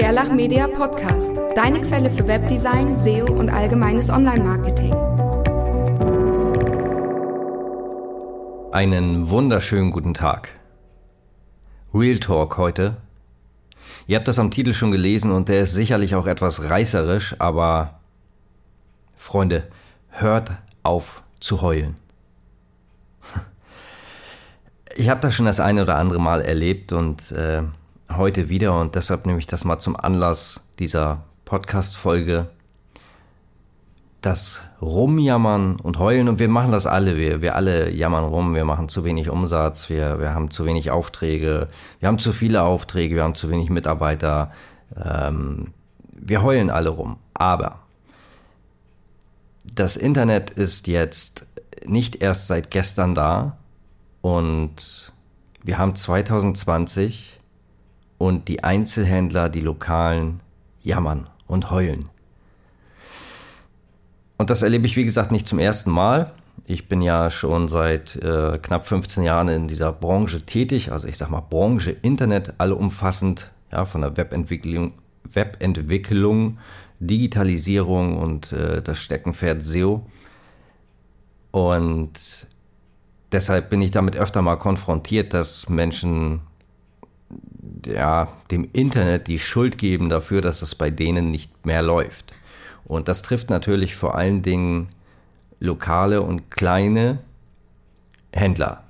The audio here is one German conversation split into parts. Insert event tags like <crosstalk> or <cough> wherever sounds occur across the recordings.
Gerlach Media Podcast, deine Quelle für Webdesign, SEO und allgemeines Online-Marketing. Einen wunderschönen guten Tag. Real Talk heute. Ihr habt das am Titel schon gelesen und der ist sicherlich auch etwas reißerisch, aber Freunde, hört auf zu heulen. <laughs> Ich habe das schon das eine oder andere Mal erlebt und äh, heute wieder und deshalb nehme ich das mal zum Anlass dieser Podcast-Folge. Das Rumjammern und Heulen und wir machen das alle. Wir, wir alle jammern rum, wir machen zu wenig Umsatz, wir, wir haben zu wenig Aufträge, wir haben zu viele Aufträge, wir haben zu wenig Mitarbeiter. Ähm, wir heulen alle rum. Aber das Internet ist jetzt nicht erst seit gestern da und wir haben 2020 und die Einzelhändler, die Lokalen, jammern und heulen. Und das erlebe ich, wie gesagt, nicht zum ersten Mal. Ich bin ja schon seit äh, knapp 15 Jahren in dieser Branche tätig, also ich sag mal Branche Internet, allumfassend, ja, von der Webentwicklung, Webentwicklung, Digitalisierung und äh, das Steckenpferd SEO. Und deshalb bin ich damit öfter mal konfrontiert, dass Menschen ja, dem Internet die Schuld geben dafür, dass es bei denen nicht mehr läuft. Und das trifft natürlich vor allen Dingen lokale und kleine Händler.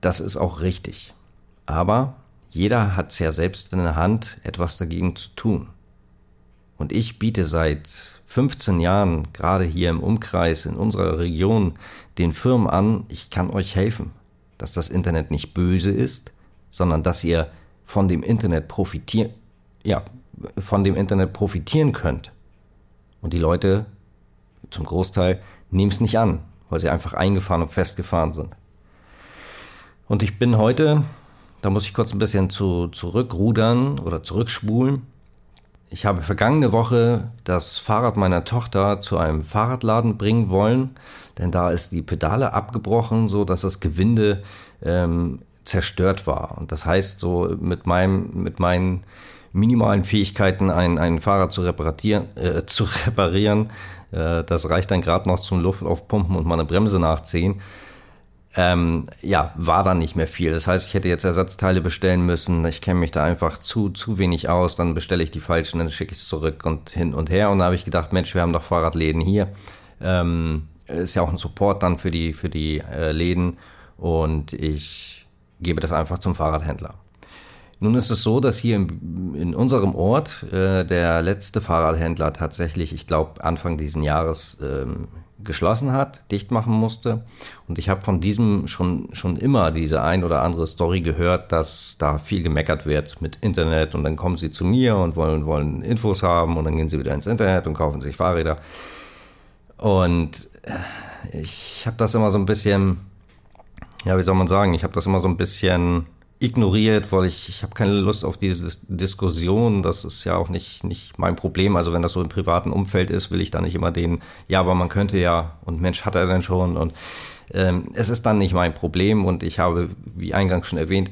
Das ist auch richtig. Aber jeder hat es ja selbst in der Hand, etwas dagegen zu tun. Und ich biete seit 15 Jahren, gerade hier im Umkreis in unserer Region, den Firmen an, ich kann euch helfen, dass das Internet nicht böse ist, sondern dass ihr von dem Internet profitieren, ja, von dem Internet profitieren könnt. Und die Leute zum Großteil nehmen es nicht an, weil sie einfach eingefahren und festgefahren sind. Und ich bin heute, da muss ich kurz ein bisschen zu, zurückrudern oder zurückspulen. Ich habe vergangene Woche das Fahrrad meiner Tochter zu einem Fahrradladen bringen wollen, denn da ist die Pedale abgebrochen, so dass das Gewinde ähm, zerstört war. Und das heißt, so mit meinem, mit meinen minimalen Fähigkeiten, ein, ein Fahrrad zu reparieren, äh, <laughs> zu reparieren, äh, das reicht dann gerade noch zum Luft aufpumpen und mal eine Bremse nachziehen. Ähm, ja, war dann nicht mehr viel. Das heißt, ich hätte jetzt Ersatzteile bestellen müssen. Ich kenne mich da einfach zu, zu wenig aus. Dann bestelle ich die falschen, dann schicke ich es zurück und hin und her. Und da habe ich gedacht, Mensch, wir haben doch Fahrradläden hier. Ähm, ist ja auch ein Support dann für die, für die äh, Läden. Und ich gebe das einfach zum Fahrradhändler. Nun ist es so, dass hier in, unserem Ort äh, der letzte Fahrradhändler tatsächlich, ich glaube, Anfang diesen Jahres ähm, geschlossen hat, dicht machen musste. Und ich habe von diesem schon, schon immer diese ein oder andere Story gehört, dass da viel gemeckert wird mit Internet und dann kommen sie zu mir und wollen, wollen Infos haben und dann gehen sie wieder ins Internet und kaufen sich Fahrräder. Und äh, ich habe das immer so ein bisschen ja, wie soll man sagen, ich habe das immer so ein bisschen ignoriert, weil ich, ich habe keine Lust auf diese Diskussion. Das ist ja auch nicht, nicht mein Problem. Also wenn das so im privaten Umfeld ist, will ich da nicht immer den, ja, aber man könnte ja, und Mensch, hat er denn schon? Und ähm, es ist dann nicht mein Problem und ich habe, wie eingangs schon erwähnt,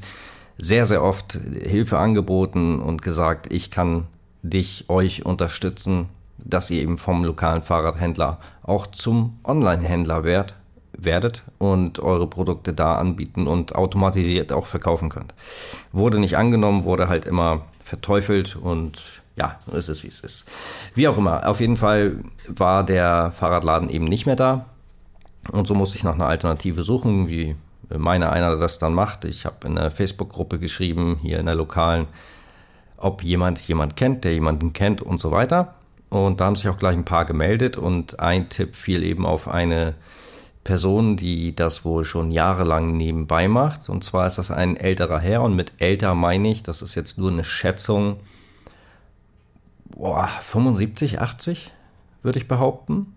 sehr, sehr oft Hilfe angeboten und gesagt, ich kann dich, euch unterstützen, dass ihr eben vom lokalen Fahrradhändler auch zum Online-Händler werdet werdet und eure Produkte da anbieten und automatisiert auch verkaufen könnt. Wurde nicht angenommen, wurde halt immer verteufelt und ja, es ist wie es ist. Wie auch immer, auf jeden Fall war der Fahrradladen eben nicht mehr da und so musste ich nach einer Alternative suchen, wie meine einer das dann macht. Ich habe in der Facebook-Gruppe geschrieben, hier in der lokalen, ob jemand jemand kennt, der jemanden kennt und so weiter. Und da haben sich auch gleich ein paar gemeldet und ein Tipp fiel eben auf eine Person, die das wohl schon jahrelang nebenbei macht. Und zwar ist das ein älterer Herr und mit älter meine ich, das ist jetzt nur eine Schätzung, boah, 75, 80 würde ich behaupten.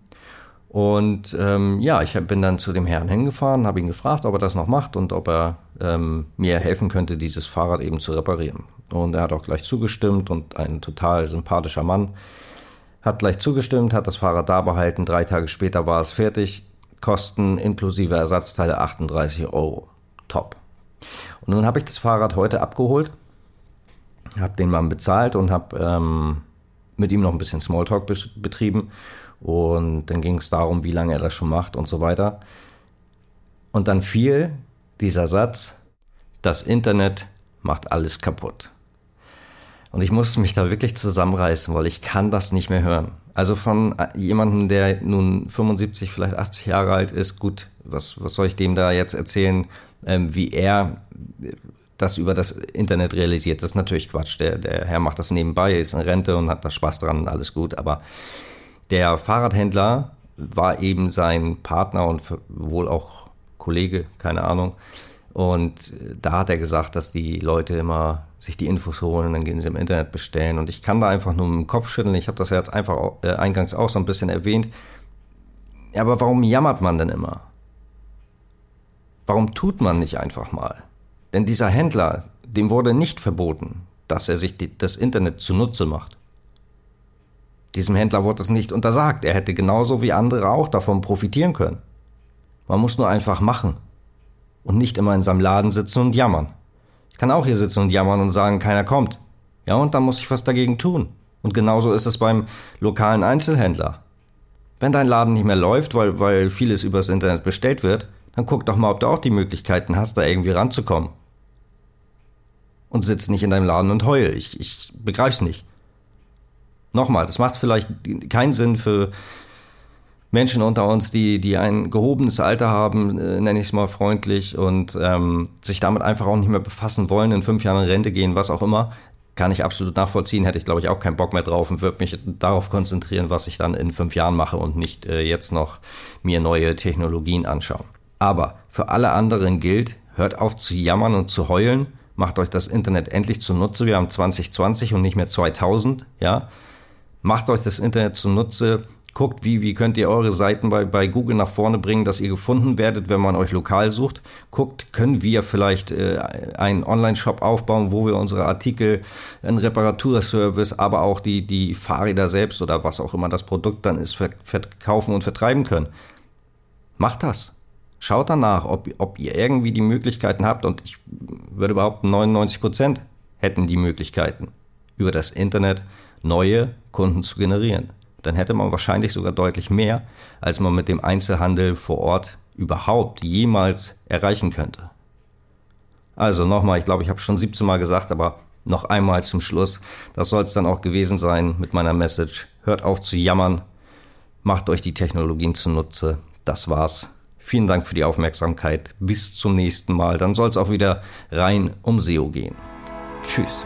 Und ähm, ja, ich bin dann zu dem Herrn hingefahren, habe ihn gefragt, ob er das noch macht und ob er ähm, mir helfen könnte, dieses Fahrrad eben zu reparieren. Und er hat auch gleich zugestimmt und ein total sympathischer Mann hat gleich zugestimmt, hat das Fahrrad da behalten. Drei Tage später war es fertig. Kosten inklusive Ersatzteile 38 Euro. Top. Und nun habe ich das Fahrrad heute abgeholt habe den Mann bezahlt und habe ähm, mit ihm noch ein bisschen Smalltalk betrieben. Und dann ging es darum, wie lange er das schon macht und so weiter. Und dann fiel dieser Satz, das Internet macht alles kaputt. Und ich musste mich da wirklich zusammenreißen, weil ich kann das nicht mehr hören. Also von jemandem, der nun 75, vielleicht 80 Jahre alt ist, gut, was, was soll ich dem da jetzt erzählen, ähm, wie er das über das Internet realisiert. Das ist natürlich Quatsch. Der, der Herr macht das nebenbei, ist in Rente und hat da Spaß dran und alles gut. Aber der Fahrradhändler war eben sein Partner und wohl auch Kollege, keine Ahnung. Und da hat er gesagt, dass die Leute immer sich die Infos holen dann gehen sie im Internet bestellen. Und ich kann da einfach nur mit dem Kopf schütteln. Ich habe das ja jetzt einfach äh, eingangs auch so ein bisschen erwähnt. Aber warum jammert man denn immer? Warum tut man nicht einfach mal? Denn dieser Händler, dem wurde nicht verboten, dass er sich die, das Internet zunutze macht. Diesem Händler wurde es nicht untersagt. Er hätte genauso wie andere auch davon profitieren können. Man muss nur einfach machen und nicht immer in seinem Laden sitzen und jammern. Ich kann auch hier sitzen und jammern und sagen, keiner kommt. Ja, und dann muss ich was dagegen tun. Und genauso ist es beim lokalen Einzelhändler. Wenn dein Laden nicht mehr läuft, weil, weil vieles übers Internet bestellt wird, dann guck doch mal, ob du auch die Möglichkeiten hast, da irgendwie ranzukommen. Und sitz nicht in deinem Laden und heul. Ich, ich begreif's nicht. Nochmal, das macht vielleicht keinen Sinn für Menschen unter uns, die, die ein gehobenes Alter haben, äh, nenne ich es mal freundlich, und ähm, sich damit einfach auch nicht mehr befassen wollen, in fünf Jahren in Rente gehen, was auch immer, kann ich absolut nachvollziehen, hätte ich glaube ich auch keinen Bock mehr drauf und würde mich darauf konzentrieren, was ich dann in fünf Jahren mache und nicht äh, jetzt noch mir neue Technologien anschauen. Aber für alle anderen gilt, hört auf zu jammern und zu heulen, macht euch das Internet endlich zunutze. Wir haben 2020 und nicht mehr 2000, ja. Macht euch das Internet zunutze, guckt, wie, wie könnt ihr eure Seiten bei, bei Google nach vorne bringen, dass ihr gefunden werdet, wenn man euch lokal sucht. Guckt, können wir vielleicht äh, einen Online-Shop aufbauen, wo wir unsere Artikel, einen Reparaturservice, aber auch die, die Fahrräder selbst oder was auch immer das Produkt dann ist, verkaufen und vertreiben können. Macht das. Schaut danach, ob, ob ihr irgendwie die Möglichkeiten habt und ich würde behaupten, 99 Prozent hätten die Möglichkeiten, über das Internet neue Kunden zu generieren dann hätte man wahrscheinlich sogar deutlich mehr, als man mit dem Einzelhandel vor Ort überhaupt jemals erreichen könnte. Also nochmal, ich glaube, ich habe schon 17 Mal gesagt, aber noch einmal zum Schluss. Das soll es dann auch gewesen sein mit meiner Message. Hört auf zu jammern, macht euch die Technologien zunutze. Das war's. Vielen Dank für die Aufmerksamkeit. Bis zum nächsten Mal. Dann soll es auch wieder rein um SEO gehen. Tschüss.